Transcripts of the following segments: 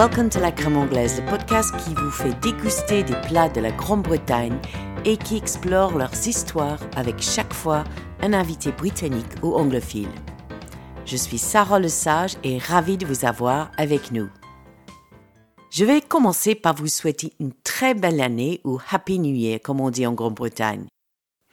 Welcome to la crème anglaise, le podcast qui vous fait déguster des plats de la Grande-Bretagne et qui explore leurs histoires avec chaque fois un invité britannique ou anglophile. Je suis Sarah Le Sage et ravie de vous avoir avec nous. Je vais commencer par vous souhaiter une très belle année ou Happy New Year comme on dit en Grande-Bretagne.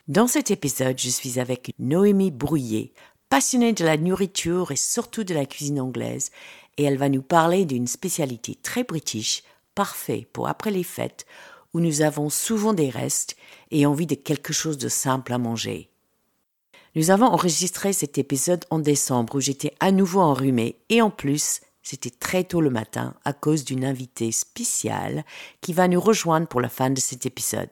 Dans cet épisode, je suis avec Noémie Brouillet, passionnée de la nourriture et surtout de la cuisine anglaise, et elle va nous parler d'une spécialité très british, parfait pour après les fêtes, où nous avons souvent des restes et envie de quelque chose de simple à manger. Nous avons enregistré cet épisode en décembre où j'étais à nouveau enrhumée et en plus, c'était très tôt le matin à cause d'une invitée spéciale qui va nous rejoindre pour la fin de cet épisode.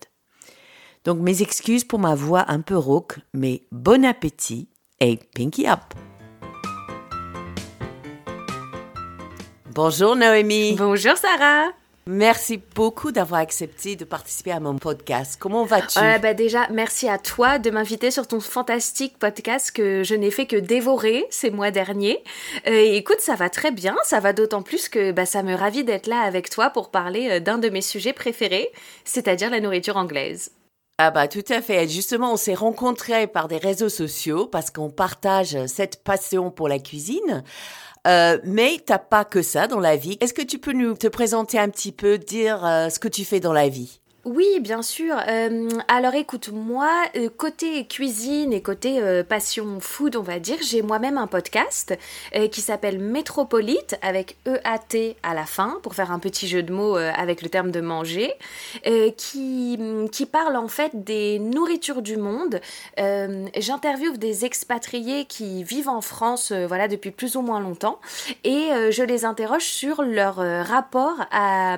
Donc mes excuses pour ma voix un peu rauque, mais bon appétit et pinky up. Bonjour Noémie. Bonjour Sarah. Merci beaucoup d'avoir accepté de participer à mon podcast. Comment vas-tu? Bah Déjà, merci à toi de m'inviter sur ton fantastique podcast que je n'ai fait que dévorer ces mois derniers. Euh, écoute, ça va très bien. Ça va d'autant plus que bah, ça me ravit d'être là avec toi pour parler euh, d'un de mes sujets préférés, c'est-à-dire la nourriture anglaise. Ah bah tout à fait. Justement, on s'est rencontrés par des réseaux sociaux parce qu'on partage cette passion pour la cuisine. Euh, mais t'as pas que ça dans la vie. Est-ce que tu peux nous te présenter un petit peu, dire euh, ce que tu fais dans la vie? Oui, bien sûr. Euh, alors écoute, moi, euh, côté cuisine et côté euh, passion food, on va dire, j'ai moi-même un podcast qui s'appelle Métropolite avec EAT à la fin, pour faire un petit jeu de mots avec le terme de manger, qui, qui parle en fait des nourritures du monde. J'interviewe des expatriés qui vivent en France voilà, depuis plus ou moins longtemps et je les interroge sur leur rapport à,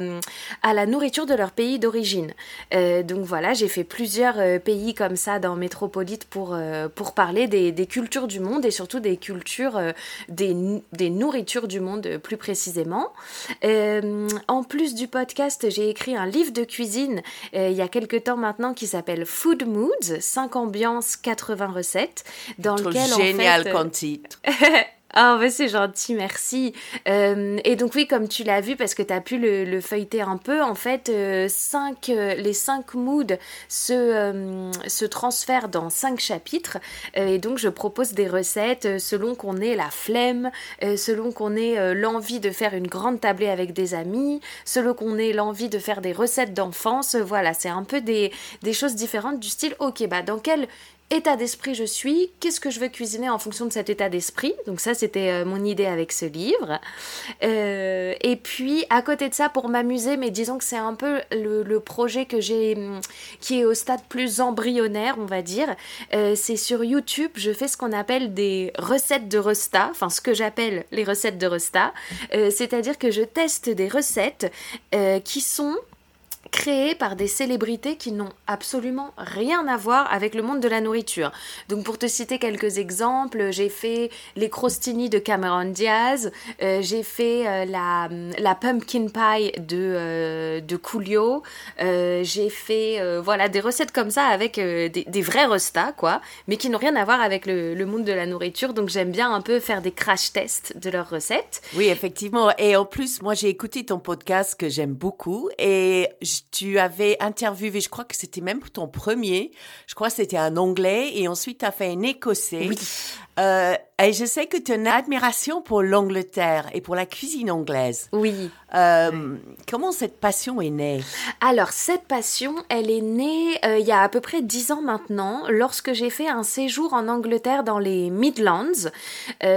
à la nourriture de leur pays d'origine. Euh, donc voilà, j'ai fait plusieurs euh, pays comme ça dans Métropolite pour, euh, pour parler des, des, cultures du monde et surtout des cultures, des, des, nourritures du monde plus précisément. en plus du podcast, j'ai écrit un livre de cuisine il y a quelques temps maintenant qui s'appelle Food Moods, 5 ambiances, 80 recettes, dans lequel génial en fait, comme titre. Ah, oh, c'est gentil, merci. Euh, et donc oui, comme tu l'as vu, parce que tu as pu le, feuilleter un peu, en fait, euh, cinq, euh, les cinq moods se, se transfèrent dans cinq chapitres. et donc, je propose des recettes selon qu'on ait la flemme, selon qu'on ait l'envie de faire une grande tablée avec des amis, selon qu'on ait l'envie de faire des recettes d'enfance. Voilà, c'est un peu des, des choses différentes du style, ok, bah dans quel état d'esprit je suis, qu'est-ce que je veux cuisiner en fonction de cet état d'esprit? Donc ça, c'était euh, mon idée avec ce livre. Euh, et puis, à côté de ça, pour m'amuser, mais disons que c'est un peu le, projet que j'ai, qui est au stade plus embryonnaire, on va dire. Euh, c'est sur YouTube, je fais ce qu'on appelle des recettes de Resta, enfin ce que j'appelle les recettes de Resta. C'est-à-dire que je teste des recettes qui sont créés par des célébrités qui n'ont absolument rien à voir avec le monde de la nourriture. Donc pour te citer quelques exemples, j'ai fait les crostini de Cameron Diaz, euh, j'ai fait euh, la, la, pumpkin pie de, euh, de Coolio, j'ai fait voilà des recettes comme ça avec des, des, vrais restas quoi, mais qui n'ont rien à voir avec le, le, monde de la nourriture. Donc j'aime bien un peu faire des crash tests de leurs recettes. Oui effectivement. Et en plus moi j'ai écouté ton podcast que j'aime beaucoup et tu avais interviewé, je crois que c'était même ton premier, je crois que c'était un anglais et ensuite tu as fait un écossais. Oui. Euh, et je sais que tu as une admiration pour l'Angleterre et pour la cuisine anglaise. Oui. Euh, comment cette passion est née? Alors, cette passion, elle est née euh, il y a à peu près dix ans maintenant, lorsque j'ai fait un séjour en Angleterre dans les Midlands,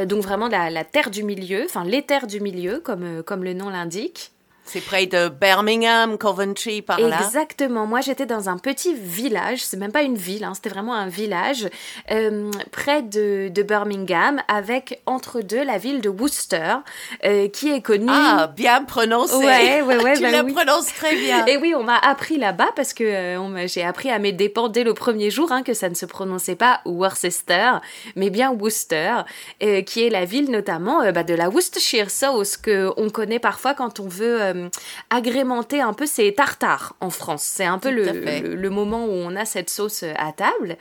donc vraiment la, la, terre du milieu, enfin les terres du milieu, comme, comme le nom l'indique. C'est près de Birmingham, Coventry, par là. Exactement. Moi, j'étais dans un petit village. C'est même pas une ville, hein, c'était vraiment un village euh, près de, de, Birmingham, avec entre deux la ville de Worcester, euh, qui est connue. Ah, bien prononcé. Ouais, ouais, ouais. tu bah la prononces très bien. Et oui, on m'a appris là-bas parce que euh, j'ai appris à mes dépens dès le premier jour hein, que ça ne se prononçait pas Worcester, mais bien Worcester, qui est la ville notamment bah, de la Worcestershire sauce que on connaît parfois quand on veut agrémenter un peu ces tartares en France. C'est un peu le, moment où on a cette sauce à table.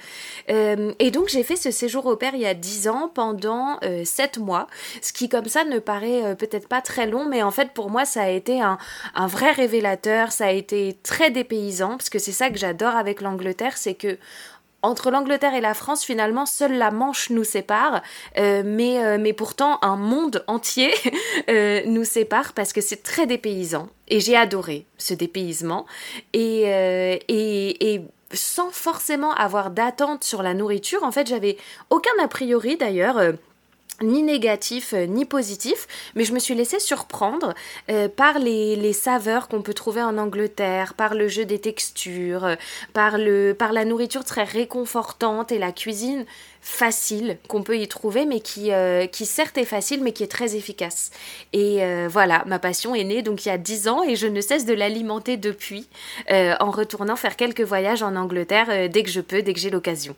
et donc j'ai fait ce séjour au père il y a 10 ans pendant 7 mois, ce qui comme ça ne paraît peut-être pas très long, mais en fait pour moi ça a été un, un vrai révélateur, ça a été très dépaysant, parce que c'est ça que j'adore avec l'Angleterre, c'est que entre l'Angleterre et la France, finalement, seule la Manche nous sépare, euh, mais, euh, mais pourtant un monde entier euh, nous sépare parce que c'est très dépaysant. Et j'ai adoré ce dépaysement. Et, et, et sans forcément avoir d'attente sur la nourriture, en fait, j'avais aucun a priori d'ailleurs ni négatif euh, ni positif, mais je me suis laissée surprendre euh, par les, les saveurs qu'on peut trouver en Angleterre, par le jeu des textures, euh, par, le, par la nourriture très réconfortante et la cuisine facile qu'on peut y trouver, mais qui, qui certes est facile, mais qui est très efficace. Et voilà, ma passion est née donc il y a dix ans et je ne cesse de l'alimenter depuis en retournant faire quelques voyages en Angleterre dès que je peux, dès que j'ai l'occasion.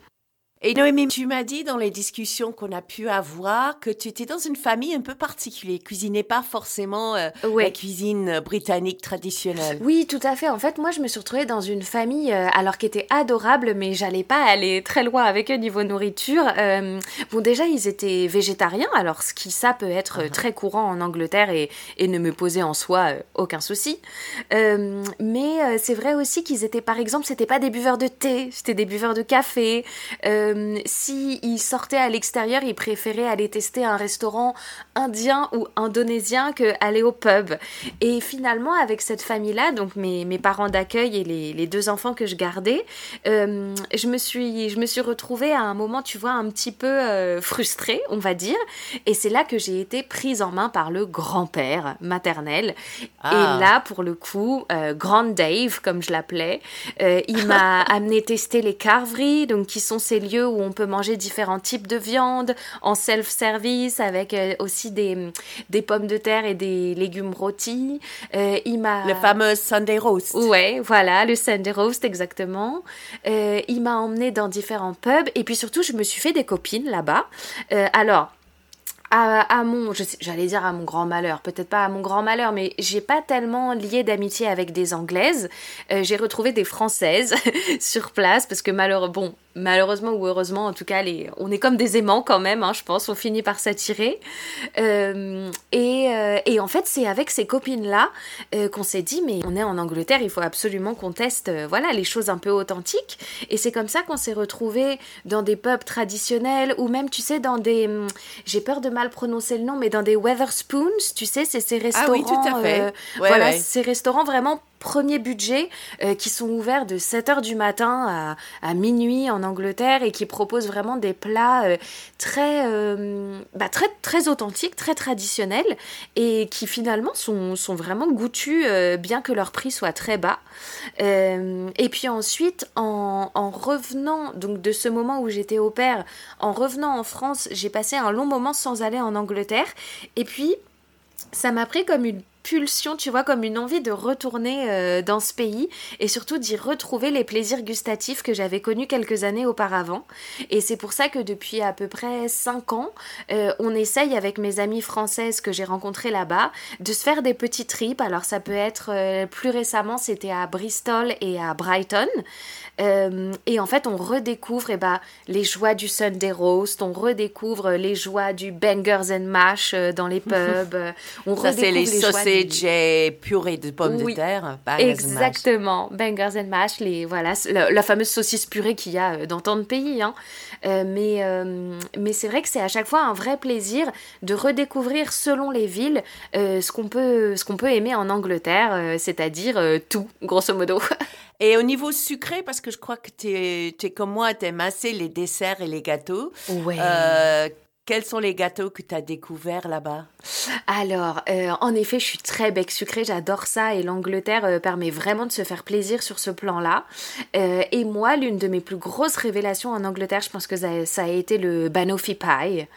Et Noémie, tu m'as dit dans les discussions qu'on a pu avoir que tu étais dans une famille un peu particulière, cuisinais pas forcément euh, la cuisine britannique traditionnelle. Oui, tout à fait. En fait, moi, je me suis retrouvée dans une famille, euh, alors qui était adorable, mais j'allais pas aller très loin avec eux niveau nourriture. Euh, bon, déjà, ils étaient végétariens, alors ce qui ça peut être uh-huh. très courant en Angleterre et, et, ne me posait en soi aucun souci. mais c'est vrai aussi qu'ils étaient, par exemple, c'était pas des buveurs de thé, c'était des buveurs de café. Euh, si il sortait à l'extérieur, il préférait aller tester un restaurant indien ou indonésien que aller au pub. Et finalement, avec cette famille-là, donc mes, mes parents d'accueil et les, les, deux enfants que je gardais, euh, je me suis je me suis retrouvée à un moment, tu vois, un petit peu euh, frustrée, on va dire. Et c'est là que j'ai été prise en main par le grand-père maternel. Ah. Et là, pour le coup, Grand Dave, comme je l'appelais, il m'a amené tester les carveries, donc qui sont ces lieux où on peut manger différents types de viande en self-service avec euh, aussi des, des pommes de terre et des légumes rôtis. Euh, il m'a le fameux Sunday roast. Ouais, voilà, le Sunday roast exactement. Euh, il m'a emmené dans différents pubs et puis surtout je me suis fait des copines là-bas. alors à, mon, j'allais dire à mon grand malheur, peut-être pas à mon grand malheur, mais j'ai pas tellement lié d'amitié avec des Anglaises. j'ai retrouvé des Françaises sur place parce que malheureusement, bon, malheureusement ou heureusement, en tout cas, les, on est comme des aimants quand même, hein, je pense, on finit par s'attirer. Euh, et, euh, et, en fait, c'est avec ces copines-là euh, qu'on s'est dit, mais on est en Angleterre, il faut absolument qu'on teste voilà, les choses un peu authentiques. Et c'est comme ça qu'on s'est retrouvés dans des pubs traditionnels, ou même, tu sais, dans des... Hum, j'ai peur de mal prononcer le nom, mais dans des Weatherspoons, tu sais, c'est ces restaurants... Ah oui, tout à fait. voilà, ces restaurants vraiment premier budget euh, qui sont ouverts de 7h du matin à, minuit en Angleterre et qui proposent vraiment des plats euh, très, euh, bah, très, très authentiques, très traditionnels et qui finalement sont, vraiment goûtus bien que leur prix soit très bas. et puis ensuite, en, en, revenant donc de ce moment où j'étais au père, en revenant en France, j'ai passé un long moment sans aller en Angleterre et puis ça m'a pris comme une pulsion, tu vois, comme une envie de retourner euh, dans ce pays et surtout d'y retrouver les plaisirs gustatifs que j'avais connus quelques années auparavant. Et c'est pour ça que depuis à peu près 5 ans, euh, on essaye avec mes amies françaises que j'ai rencontrées là-bas de se faire des petits trips. Alors ça peut être euh, plus récemment, c'était à Bristol et à Brighton. et en fait, on redécouvre eh ben, les joies du Sunday roast, on redécouvre les joies du bangers and mash dans les pubs. on ça, redécouvre les, les j'ai purée de pommes de terre. Exactement, bangers and mash, les, voilà, la, fameuse saucisse purée qu'il y a euh, dans tant de pays. Hein. Euh, mais euh, mais c'est vrai que c'est à chaque fois un vrai plaisir de redécouvrir selon les villes ce qu'on peut, qu'on peut aimer en Angleterre, c'est-à-dire tout, grosso modo. Et au niveau sucré, parce que je crois que tu es, es, comme moi, tu aimes assez les desserts et les gâteaux. Ouais. Quels sont les gâteaux que tu as découverts là-bas? Alors, euh, en effet, je suis très bec sucré, j'adore ça et l'Angleterre euh, permet vraiment de se faire plaisir sur ce plan-là. Euh, et moi, l'une de mes plus grosses révélations en Angleterre, je pense que ça, a été le banoffee pie.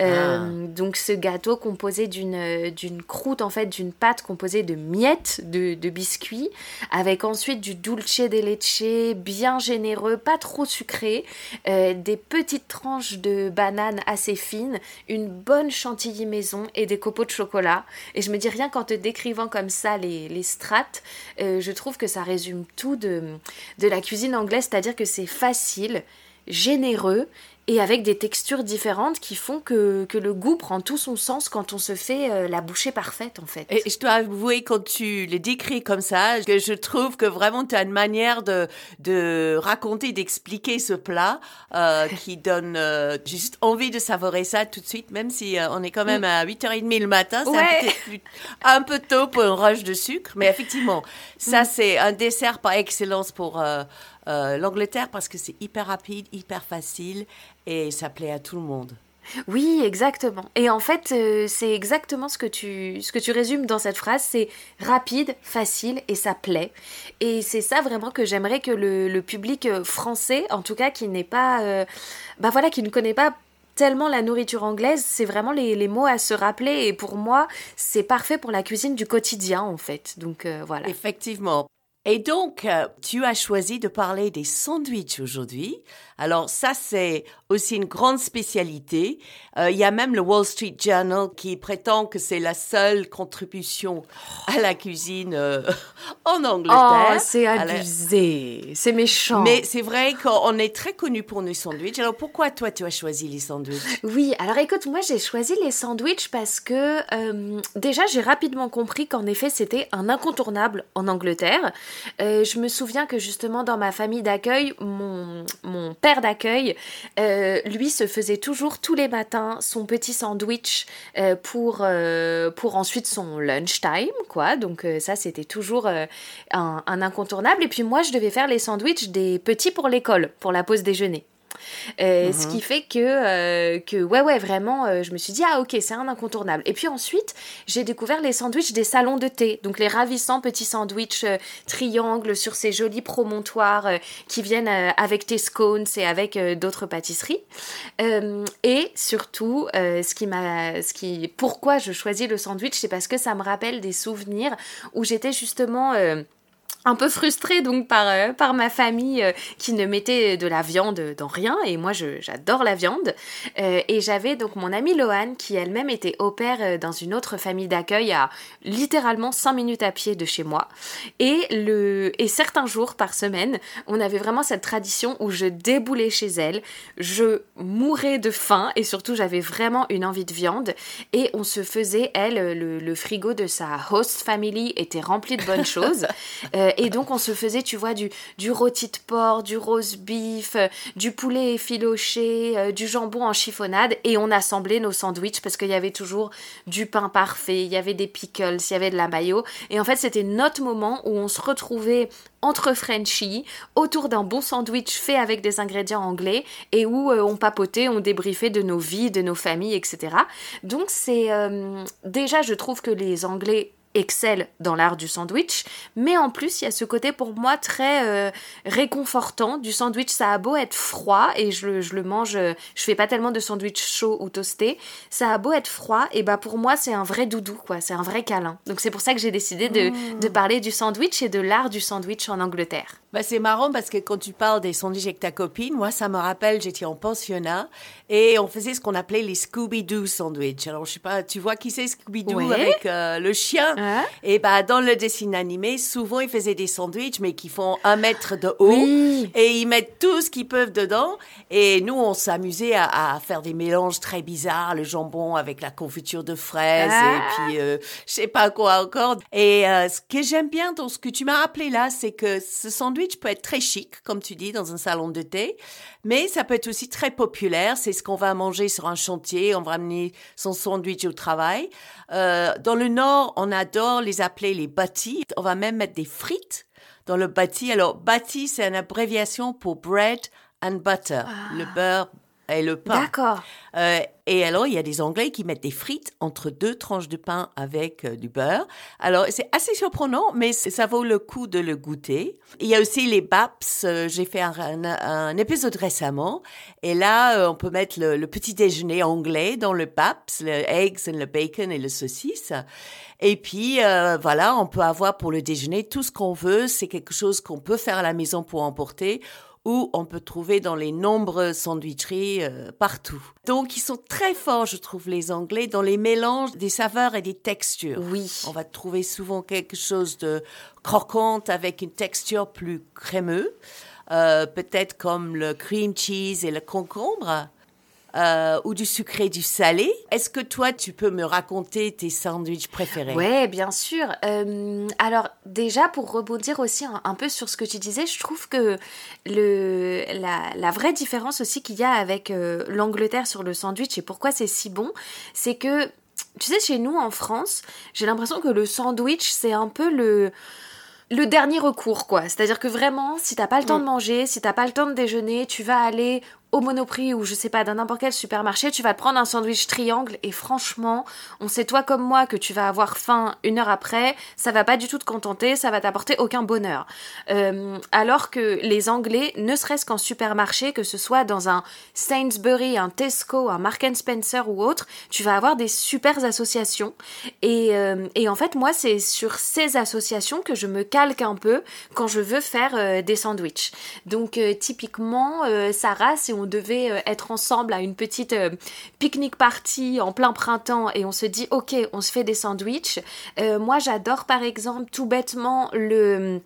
Ah. Donc, ce gâteau composé d'une d'une croûte, en fait, d'une pâte composée de miettes de, de biscuits, avec ensuite du dulce de leche bien généreux, pas trop sucré, des petites tranches de bananes assez une bonne chantilly maison et des copeaux de chocolat. Et je me dis rien qu'en te décrivant comme ça les, les strates, euh, je trouve que ça résume tout de, de la cuisine anglaise, c'est-à-dire que c'est facile, généreux et avec des textures différentes qui font que, que, le goût prend tout son sens quand on se fait euh, la bouchée parfaite en fait. Et je dois avouer quand tu le décris comme ça, que je trouve que vraiment tu as une manière de, de raconter, d'expliquer ce plat euh, qui donne euh, juste envie de savourer ça tout de suite, même si on est quand même à 8h30 le matin, c'est ouais. un, peu tôt pour un rush de sucre, mais effectivement, ça mm. c'est un dessert par excellence pour euh, L'Angleterre parce que c'est hyper rapide, hyper facile et ça plaît à tout le monde. Oui, exactement. Et en fait, euh, c'est exactement ce que tu ce que tu résumes dans cette phrase, c'est rapide, facile et ça plaît. Et c'est ça vraiment que j'aimerais que le, public euh, français, en tout cas qui n'est pas, bah voilà, qui ne connaît pas tellement la nourriture anglaise, c'est vraiment les, les, mots à se rappeler et pour moi, c'est parfait pour la cuisine du quotidien en fait. Donc voilà. Effectivement. Et donc, euh, tu as choisi de parler des sandwichs aujourd'hui. Alors ça, c'est aussi une grande spécialité. Euh, il y a même le Wall Street Journal qui prétend que c'est la seule contribution à la cuisine euh, en Angleterre. Oh, c'est abusé, c'est méchant. Mais c'est vrai qu'on est très connu pour nos sandwichs. Alors pourquoi toi, tu as choisi les sandwichs? Oui, alors écoute, moi j'ai choisi les sandwichs parce que euh, déjà j'ai rapidement compris qu'en effet c'était un incontournable en Angleterre. Je me souviens que justement dans ma famille d'accueil, mon, père d'accueil, euh, lui se faisait toujours tous les matins son petit sandwich euh, pour, euh, ensuite son lunch time, quoi. Donc ça, c'était toujours un, un, incontournable. Et puis moi, je devais faire les sandwichs des petits pour l'école, pour la pause déjeuner. Euh, ce mhm. qui fait que, euh, que ouais, ouais, vraiment, euh, je me suis dit, ah ok, c'est un incontournable. Et puis ensuite, j'ai découvert les sandwichs des salons de thé. Donc les ravissants petits sandwichs triangles sur ces jolis promontoires qui viennent avec tes scones et avec d'autres pâtisseries. et surtout, ce qui m'a, ce qui, pourquoi je choisis le sandwich, c'est parce que ça me rappelle des souvenirs où j'étais justement un peu frustrée donc par, euh, par ma famille euh, qui ne mettait de la viande dans rien. Et moi j'adore la viande. Euh, et j'avais donc mon amie Loane qui elle-même était au pair dans une autre famille d'accueil à littéralement 5 minutes à pied de chez moi. Et, le, et certains jours par semaine on avait vraiment cette tradition où je déboulais chez elle. Je mourais de faim et surtout j'avais vraiment une envie de viande. Et on se faisait elle le, le frigo de sa host family était rempli de bonnes choses et donc on se faisait, tu vois, du, du rôti de porc, du rose beef, euh, du poulet effiloché, euh, du jambon en chiffonnade, et on assemblait nos sandwichs parce qu'il y avait toujours du pain parfait, il y avait des pickles, il y avait de la mayo. Et en fait, c'était notre moment où on se retrouvait entre Frenchies, autour d'un bon sandwich fait avec des ingrédients anglais, et où on papotait, on débriefait de nos vies, de nos familles, etc. Donc c'est déjà, je trouve que les Anglais excelle dans l'art du sandwich, mais en plus il y a ce côté pour moi très euh, réconfortant du sandwich. Ça a beau être froid et je, je, le mange, je fais pas tellement de sandwich chaud ou toasté. Ça a beau être froid et bah pour moi c'est un vrai doudou quoi, c'est un vrai câlin. Donc c'est pour ça que j'ai décidé de, mmh. de, parler du sandwich et de l'art du sandwich en Angleterre. Bah c'est marrant parce que quand tu parles des sandwichs avec ta copine, moi ça me rappelle j'étais en pensionnat et on faisait ce qu'on appelait les Scooby-Doo sandwichs. Alors je sais pas, tu vois qui c'est Scooby-Doo avec euh, le chien? Et bah, dans le dessin animé, souvent, ils faisaient des sandwichs, mais qui font un mètre de haut. Et ils mettent tout ce qu'ils peuvent dedans. Et nous, on s'amusait à, faire des mélanges très bizarres, le jambon avec la confiture de fraises, et ah. puis, euh, je sais pas quoi encore. Et euh, ce que j'aime bien dans ce que tu m'as rappelé là, c'est que ce sandwich peut être très chic, comme tu dis, dans un salon de thé. Mais ça peut être aussi très populaire. C'est ce qu'on va manger sur un chantier. On va amener son sandwich au travail. Euh, dans le Nord, on adore les appeler les bâtis. On va même mettre des frites dans le bâti. Alors, bâti, c'est une abréviation pour bread and butter. Le ah. beurre et le pain. D'accord. Euh, et alors, il y a des Anglais qui mettent des frites entre deux tranches de pain avec euh, du beurre. Alors, c'est assez surprenant, mais ça vaut le coup de le goûter. Il y a aussi les BAPS. Euh, j'ai fait un, un, épisode récemment. Et là, on peut mettre le, petit déjeuner anglais dans le BAPS, le eggs and le bacon et le saucisse. Et puis, voilà, on peut avoir pour le déjeuner tout ce qu'on veut. C'est quelque chose qu'on peut faire à la maison pour emporter ou on peut trouver dans les nombreuses sandwicheries euh, partout. Donc ils sont très forts, je trouve, les Anglais, dans les mélanges des saveurs et des textures. Oui. On va trouver souvent quelque chose de croquante avec une texture plus crémeuse, euh, peut-être comme le cream cheese et le concombre. Euh, ou du sucré, du salé. Est-ce que toi, tu peux me raconter tes sandwichs préférés? Ouais, bien sûr. Euh, alors déjà, pour rebondir aussi un, peu sur ce que tu disais, je trouve que le, la, vraie différence aussi qu'il y a avec euh, l'Angleterre sur le sandwich et pourquoi c'est si bon, c'est que, tu sais, chez nous en France, j'ai l'impression que le sandwich, c'est un peu le le dernier recours, quoi. C'est-à-dire que vraiment, si t'as pas le temps de mm. manger, si t'as pas le temps de déjeuner, tu vas aller au Monoprix ou je sais pas, dans n'importe quel supermarché, tu vas te prendre un sandwich triangle et franchement, on sait toi comme moi que tu vas avoir faim une heure après, ça va pas du tout te contenter, ça va t'apporter aucun bonheur. Euh, alors que les Anglais, ne serait-ce qu'en supermarché, que ce soit dans un Sainsbury, un Tesco, un Mark Spencer ou autre, tu vas avoir des super associations. Et, euh, et en fait, moi, c'est sur ces associations que je me calque un peu quand je veux faire euh, des sandwichs. Donc typiquement, Sarah, si on devait euh, être ensemble à une petite euh, pique-nique party en plein printemps et on se dit ok, on se fait des sandwichs. Euh, moi, j'adore par exemple tout bêtement le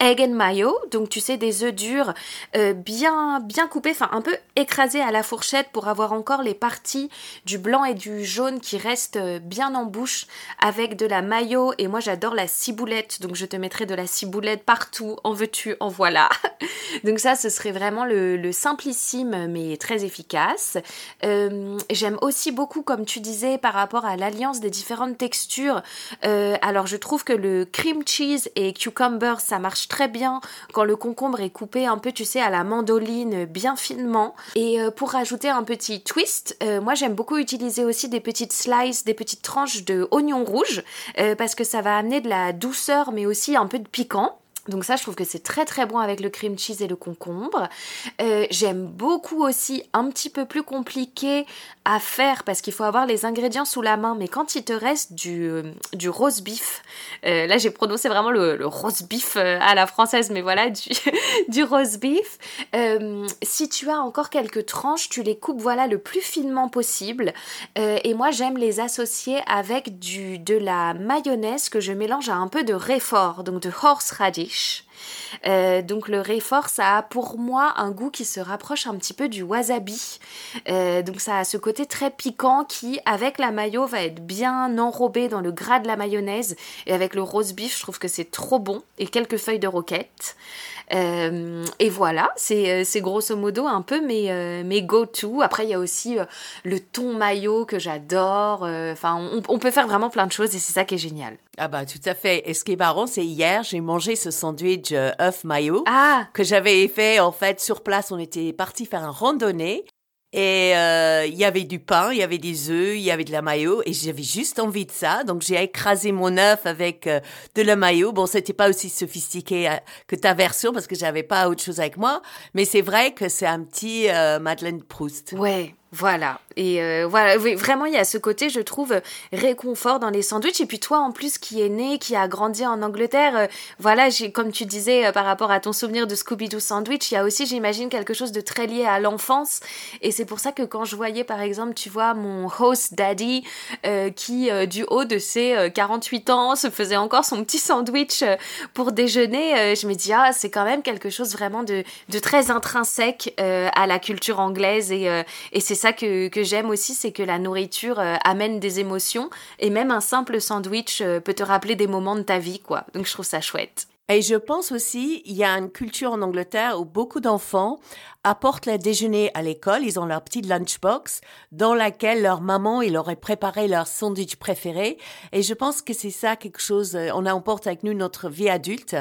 egg and mayo, donc tu sais des œufs durs euh, bien bien coupés, enfin un peu écrasés à la fourchette pour avoir encore les parties du blanc et du jaune qui restent euh, bien en bouche avec de la mayo et moi j'adore la ciboulette, donc je te mettrai de la ciboulette partout, en veux-tu, en voilà. donc ça ce serait vraiment le, simplissime mais très efficace. Euh, j'aime aussi beaucoup comme tu disais par rapport à l'alliance des différentes textures. alors je trouve que le cream cheese et cucumber ça marche très bien quand le concombre est coupé un peu, tu sais, à la mandoline, bien finement. Et euh, pour rajouter un petit twist, euh, moi j'aime beaucoup utiliser aussi des petites slices, des petites tranches de oignons rouges, euh, parce que ça va amener de la douceur, mais aussi un peu de piquant. Donc ça, je trouve que c'est très très bon avec le cream cheese et le concombre. J'aime beaucoup aussi, un petit peu plus compliqué à faire parce qu'il faut avoir les ingrédients sous la main. Mais quand il te reste du, du rose beef, euh, là j'ai prononcé vraiment le, rose beef euh, à la française, mais voilà, du, du rose beef. Euh, si tu as encore quelques tranches, tu les coupes voilà le plus finement possible. et moi j'aime les associer avec du, de la mayonnaise que je mélange à un peu de réfort, donc de horseradish. niche Euh, donc le réfort, ça a pour moi un goût qui se rapproche un petit peu du wasabi. Euh, donc ça a ce côté très piquant qui, avec la mayo, va être bien enrobé dans le gras de la mayonnaise. Et avec le rose beef, je trouve que c'est trop bon. Et quelques feuilles de roquette. Euh, et voilà, c'est grosso modo un peu mes, mes go-to. Après, il y a aussi le thon mayo que j'adore. Enfin, on, peut faire vraiment plein de choses et c'est ça qui est génial. Ah bah tout à fait. Et ce qui est marrant, c'est hier, j'ai mangé ce sandwich euh, œuf mayo ah. que j'avais fait en fait sur place. On était parti faire un randonnée et euh, il y avait du pain, il y avait des œufs, il y avait de la mayo et j'avais juste envie de ça. Donc j'ai écrasé mon œuf avec euh, de la mayo. Bon, c'était pas aussi sophistiqué que ta version parce que j'avais pas autre chose avec moi, mais c'est vrai que c'est un petit Madeleine Proust. Ouais, voilà. Et euh, voilà, vraiment, il y a ce côté, je trouve, réconfort dans les sandwichs. Et puis toi, en plus, qui est né, qui a grandi en Angleterre, euh, voilà, j'ai, comme tu disais euh, par rapport à ton souvenir de Scooby-Doo sandwich, il y a aussi, j'imagine, quelque chose de très lié à l'enfance. Et c'est pour ça que quand je voyais, par exemple, tu vois, mon host daddy, qui, du haut de ses 48 ans, se faisait encore son petit sandwich pour déjeuner, je me dis, ah, c'est quand même quelque chose vraiment de, de très intrinsèque à la culture anglaise. Et, et c'est ça que, j'aime aussi, c'est que la nourriture euh, amène des émotions et même un simple sandwich euh, peut te rappeler des moments de ta vie, quoi. Donc je trouve ça chouette. Et je pense aussi, il y a une culture en Angleterre où beaucoup d'enfants apportent leur déjeuner à l'école. Ils ont leur petite lunchbox dans laquelle leur maman, il aurait préparé leur sandwich préféré. Et je pense que c'est ça quelque chose, euh, on emporte avec nous notre vie adulte.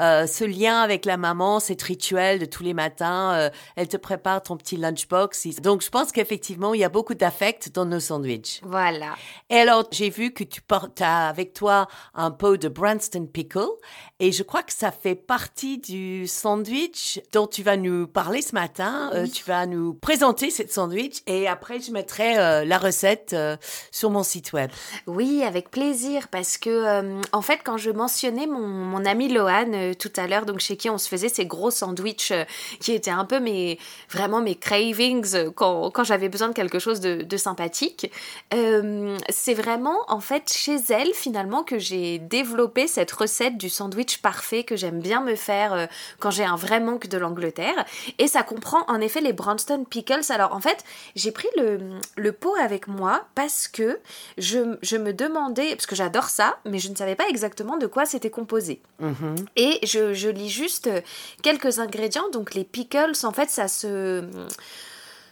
Euh, ce lien avec la maman, cet rituel de tous les matins, euh, elle te prépare ton petit lunchbox. Donc je pense qu'effectivement, il y a beaucoup d'affect dans nos sandwichs. Voilà. Et alors, j'ai vu que tu portes avec toi un pot de Branston Pickle. Et je crois que ça fait partie du sandwich dont tu vas nous parler ce matin. Euh, tu vas nous présenter cette sandwich et après je mettrai euh, la recette sur mon site web. Oui, avec plaisir parce que en fait quand je mentionnais mon, mon ami Lohan tout à l'heure, donc chez qui on se faisait ces gros sandwichs qui étaient un peu mes vraiment mes cravings quand, quand j'avais besoin de quelque chose de, de sympathique. c'est vraiment en fait chez elle finalement que j'ai développé cette recette du sandwich parfait que j'aime bien me faire euh, quand j'ai un vrai manque de l'Angleterre. Et ça comprend en effet les Branston Pickles. Alors en fait, j'ai pris le, le, pot avec moi parce que je, je me demandais, parce que j'adore ça, mais je ne savais pas exactement de quoi c'était composé. Mm-hmm. Et je, je lis juste quelques ingrédients. Donc les pickles, en fait, ça se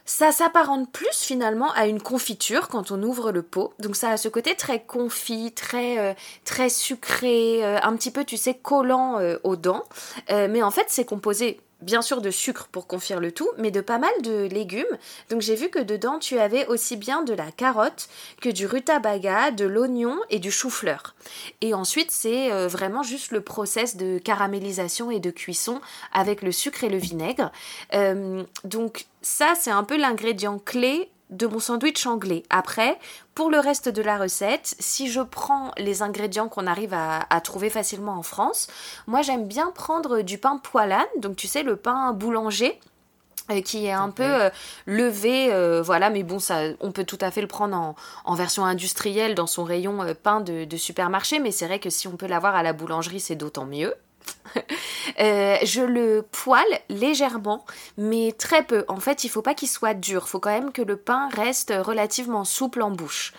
ça s'apparente plus finalement à une confiture quand on ouvre le pot. Donc ça a ce côté très confit, très euh, très sucré, euh, un petit peu tu sais collant euh, aux dents. mais en fait c'est composé bien sûr de sucre pour confire le tout, mais de pas mal de légumes. Donc j'ai vu que dedans tu avais aussi bien de la carotte que du rutabaga, de l'oignon et du chou-fleur. Et ensuite c'est euh, vraiment juste le process de caramélisation et de cuisson avec le sucre et le vinaigre. Euh, donc ça c'est un peu l'ingrédient clé de mon sandwich anglais. Après, pour le reste de la recette, si je prends les ingrédients qu'on arrive à, trouver facilement en France, moi j'aime bien prendre du pain poilane, donc tu sais le pain boulanger euh, qui est un peu euh, levé, euh, voilà, mais bon, ça, on peut tout à fait le prendre en, version industrielle dans son rayon pain de, de supermarché, mais c'est vrai que si on peut l'avoir à la boulangerie, c'est d'autant mieux. Euh, je le poêle légèrement, mais très peu. En fait, il faut pas qu'il soit dur. Il faut quand même que le pain reste relativement souple en bouche.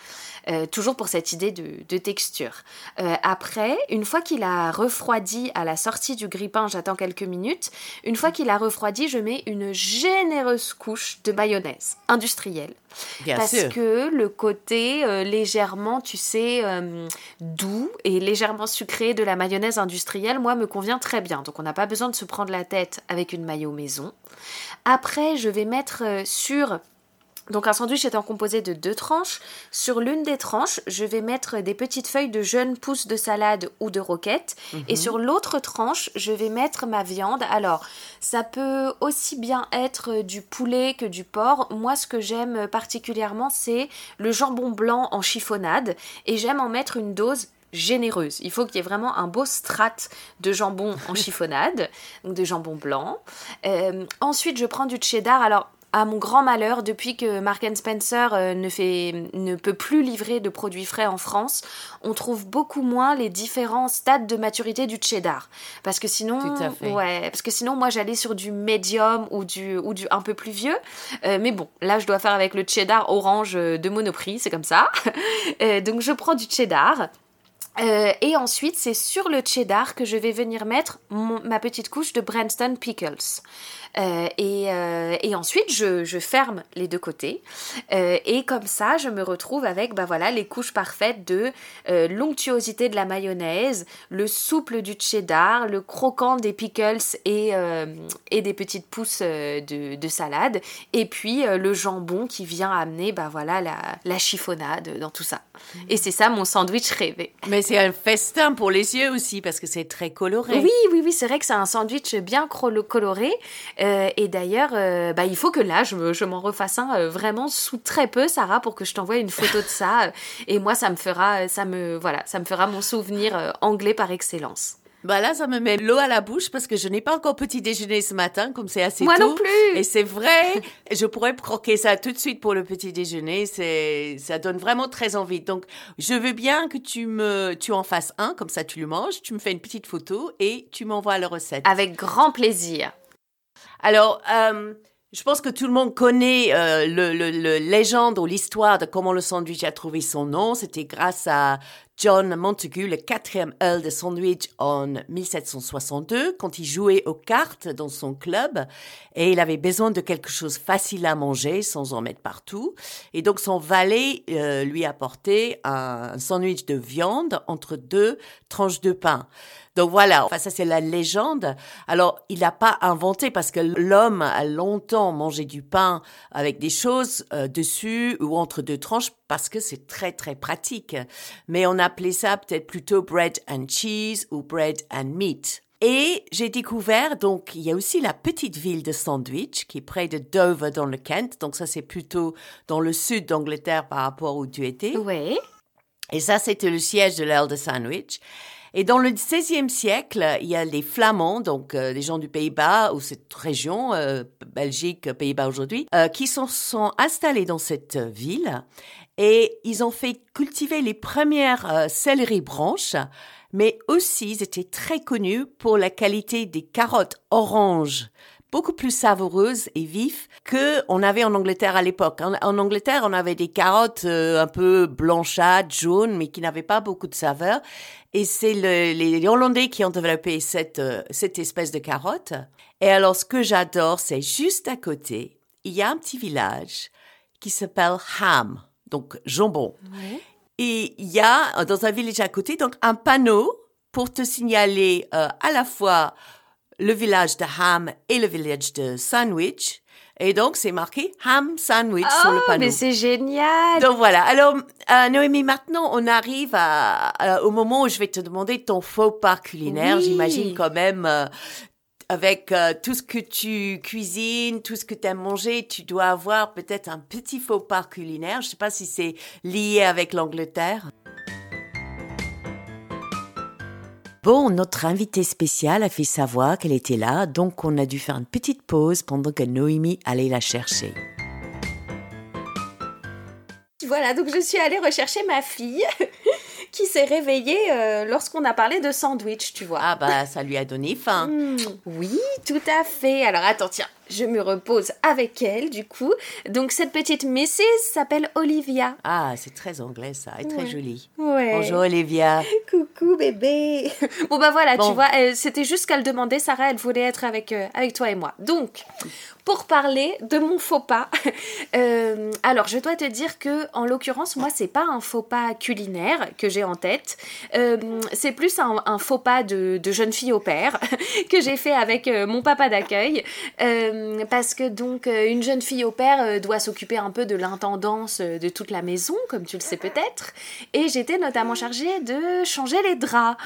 Euh, toujours pour cette idée de, texture. Euh, après, une fois qu'il a refroidi à la sortie du grille-pain, j'attends quelques minutes. Une fois qu'il a refroidi, je mets une généreuse couche de mayonnaise industrielle. parce que le côté euh, légèrement, tu sais, doux et légèrement sucré de la mayonnaise industrielle, moi, me convient très bien. Donc, on n'a pas besoin de se prendre la tête avec une maillot maison. Après, je vais mettre sur donc un sandwich étant composé de deux tranches, sur l'une des tranches, je vais mettre des petites feuilles de jeunes pousses de salade ou de roquette, et mhm. sur l'autre tranche, je vais mettre ma viande. Alors, ça peut aussi bien être du poulet que du porc. Moi, ce que j'aime particulièrement, c'est le jambon blanc en chiffonnade, et j'aime en mettre une dose généreuse. Il faut qu'il y ait vraiment un beau strat de jambon en chiffonnade, donc de jambon blanc. Euh, ensuite, je prends du cheddar. Alors, à mon grand malheur, depuis que Mark Spencer euh, ne, fait, ne peut plus livrer de produits frais en France, on trouve beaucoup moins les différents stades de maturité du cheddar. Parce que sinon, ouais, parce que sinon, moi, j'allais sur du médium ou du, ou du un peu plus vieux. Euh, mais bon, là, je dois faire avec le cheddar orange de Monoprix, c'est comme ça. Euh, donc, je prends du cheddar. et ensuite, c'est sur le cheddar que je vais venir mettre ma petite couche de Branston Pickles. Euh, euh, et, ensuite, je, ferme les deux côtés. Euh, et comme ça, je me retrouve avec bah voilà, les couches parfaites de l'onctuosité de la mayonnaise, le souple du cheddar, le croquant des pickles et, et des petites pousses de, salade. Et puis le jambon qui vient amener bah voilà, la, la chiffonnade dans tout ça. Et c'est ça mon sandwich rêvé. Mais c'est un festin pour les yeux aussi parce que c'est très coloré. Oui, oui, oui, c'est vrai que c'est un sandwich bien coloré. Euh, et d'ailleurs, euh, bah, il faut que là, je, m'en refasse un euh, vraiment sous très peu, Sarah, pour que je t'envoie une photo de ça. et moi, ça me fera, ça me, voilà, ça me fera mon souvenir anglais par excellence. Bah là, ça me met l'eau à la bouche parce que je n'ai pas encore petit déjeuner ce matin, comme c'est assez Moi tôt. non plus. Et c'est vrai, je pourrais croquer ça tout de suite pour le petit déjeuner. C'est, ça donne vraiment très envie. Donc, je veux bien que tu me, tu en fasses un, comme ça tu le manges. Tu me fais une petite photo et tu m'envoies la recette. Avec grand plaisir. Alors, euh, je pense que tout le monde connaît euh, le, le, légende ou l'histoire de comment le sandwich a trouvé son nom. C'était grâce à John Montagu, le quatrième Earl de Sandwich en 1762, quand il jouait aux cartes dans son club, et il avait besoin de quelque chose facile à manger sans en mettre partout. Et donc son valet euh, lui apportait un, sandwich de viande entre deux tranches de pain. Donc voilà, enfin ça c'est la légende. Alors il n'a pas inventé parce que l'homme a longtemps mangé du pain avec des choses euh, dessus ou entre deux tranches parce que c'est très très pratique. Mais on appelait ça peut-être plutôt bread and cheese ou bread and meat. Et j'ai découvert, donc, il y a aussi la petite ville de Sandwich, qui est près de Dover dans le Kent. Donc, ça, c'est plutôt dans le sud d'Angleterre par rapport où tu étais. Oui. Et ça, c'était le siège de l'Earl de Sandwich. Et dans le XVIe siècle, il y a les Flamands, donc euh, les gens du Pays-Bas ou cette région, euh, Belgique, Pays-Bas aujourd'hui, euh, qui sont, sont installés dans cette ville et ils ont fait cultiver les premières céleri branches mais aussi ils étaient très connus pour la qualité des carottes oranges beaucoup plus savoureuses et vives que on avait en Angleterre à l'époque. En, Angleterre, on avait des carottes euh, un peu blanchâtres, jaunes, mais qui n'avaient pas beaucoup de saveur. Et c'est le, les Hollandais qui ont développé cette, euh, cette espèce de carotte. Et alors, ce que j'adore, c'est juste à côté, il y a un petit village qui s'appelle Ham, donc jambon. Et il y a, dans un village à côté, donc un panneau pour te signaler euh, à la fois le village de Ham et le village de Sandwich. Et donc, c'est marqué Ham Sandwich sur le oh, panneau. mais c'est génial! Donc voilà. Alors, euh, Noémie, maintenant, on arrive à, au moment où je vais te demander ton faux pas culinaire. J'imagine quand même, euh, avec euh, tout ce que tu cuisines, tout ce que tu aimes manger, tu dois avoir peut-être un petit faux pas culinaire. Je ne sais pas si c'est lié avec l'Angleterre. Bon, notre invitée spéciale a fait savoir qu'elle était là, donc on a dû faire une petite pause pendant que Noémie allait la chercher. Voilà, donc je suis allée rechercher ma fille qui s'est réveillée euh, lorsqu'on a parlé de sandwich, tu vois. Ah bah ça lui a donné faim. Hmm, oui, tout à fait. Alors attends, tiens, je me repose avec elle du coup. Donc cette petite Mrs s'appelle Olivia. Ah, c'est très anglais ça, et très joli. Ouais. Bonjour Olivia. Coucou bébé. Bon bah voilà, tu vois, c'était juste qu'elle demandait, Sarah, elle voulait être avec, euh, avec toi et moi. Donc, pour parler de mon faux pas. Euh, alors, je dois te dire que, en l'occurrence, moi, c'est pas un faux pas culinaire que j'ai en tête. Euh, c'est plus un, faux pas de, jeune fille au père que j'ai fait avec euh, mon papa d'accueil. Parce que, donc, une jeune fille au père doit s'occuper un peu de l'intendance de toute la maison, comme tu le sais peut-être. Et j'étais notamment chargée de changer les draps.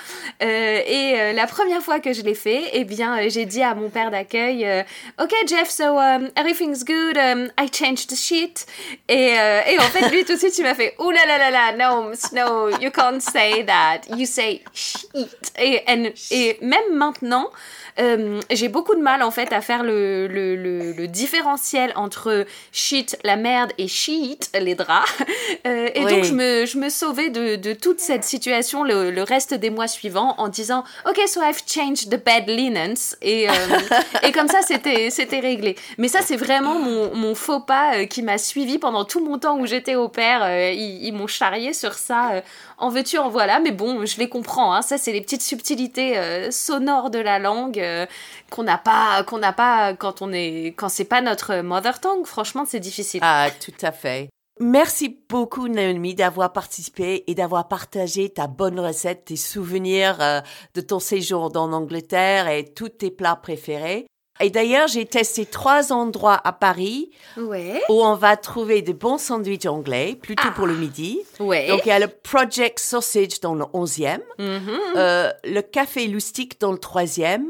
et la première fois que je l'ai fait, eh bien, j'ai dit à mon père d'accueil, Ok, Jeff, so um, everything's good, um, I changed the sheet. Et, euh, en fait, lui, tout de suite, il m'a fait, ouh là là là là, no, no, you can't say that. You say sheet. Et, et même maintenant, euh, j'ai beaucoup de mal en fait à faire le, le, le, différentiel entre shit, la merde, et sheet, les draps. Euh, et donc je me, je me sauvais de, de toute cette situation le, reste des mois suivants en disant Ok, so I've changed the bed linens. Et, euh, et comme ça, c'était, c'était réglé. Mais ça, c'est vraiment mon, mon faux pas qui m'a suivi pendant tout mon temps où j'étais au père. ils, ils m'ont charrié sur ça en veux-tu, en voilà, mais bon, je les comprends. Hein. Ça, c'est les petites subtilités euh, sonores de la langue euh, qu'on n'a pas, qu'on n'a pas quand on est, quand c'est pas notre mother tongue. Franchement, c'est difficile. Ah, tout à fait. Merci beaucoup Naomi d'avoir participé et d'avoir partagé ta bonne recette, tes souvenirs euh, de ton séjour en Angleterre et tous tes plats préférés. Et d'ailleurs, j'ai testé trois endroits à Paris où on va trouver de bons sandwichs anglais, plutôt pour le ah. midi. Ouais. Donc, il y a le Project Sausage dans le 11e, mm-hmm. euh, le Café Loustique dans le 3e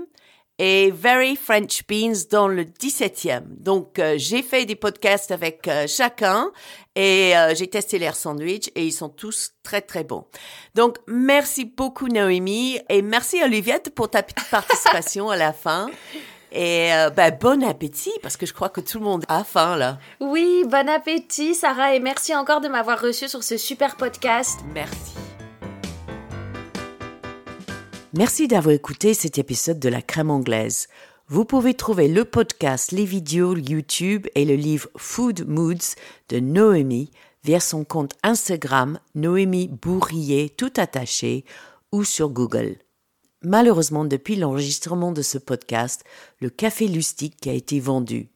et Very French Beans dans le 17e. Donc, euh, j'ai fait des podcasts avec euh, chacun et j'ai testé leurs sandwichs et ils sont tous très, très bons. Donc, merci beaucoup Naomi et merci Oliviette pour ta petite participation à la fin. Et euh, ben, bon appétit, parce que je crois que tout le monde a faim là. Oui, bon appétit Sarah, et merci encore de m'avoir reçu sur ce super podcast. Merci. Merci d'avoir écouté cet épisode de la crème anglaise. Vous pouvez trouver le podcast, les vidéos YouTube et le livre Food Moods de Noémie via son compte Instagram Noémie Bourrier tout attaché ou sur Google. Malheureusement, depuis l'enregistrement de ce podcast, le café lustique a été vendu.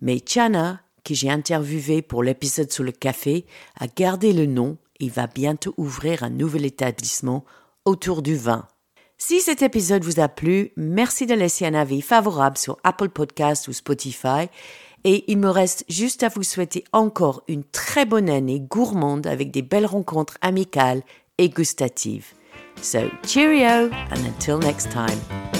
Mais Chana, que j'ai interviewé pour l'épisode sur le café, a gardé le nom et va bientôt ouvrir un nouvel établissement autour du vin. Si cet épisode vous a plu, merci de laisser un avis favorable sur Apple Podcast ou Spotify. Et il me reste juste à vous souhaiter encore une très bonne année gourmande avec des belles rencontres amicales et gustative. So, cheerio and until next time.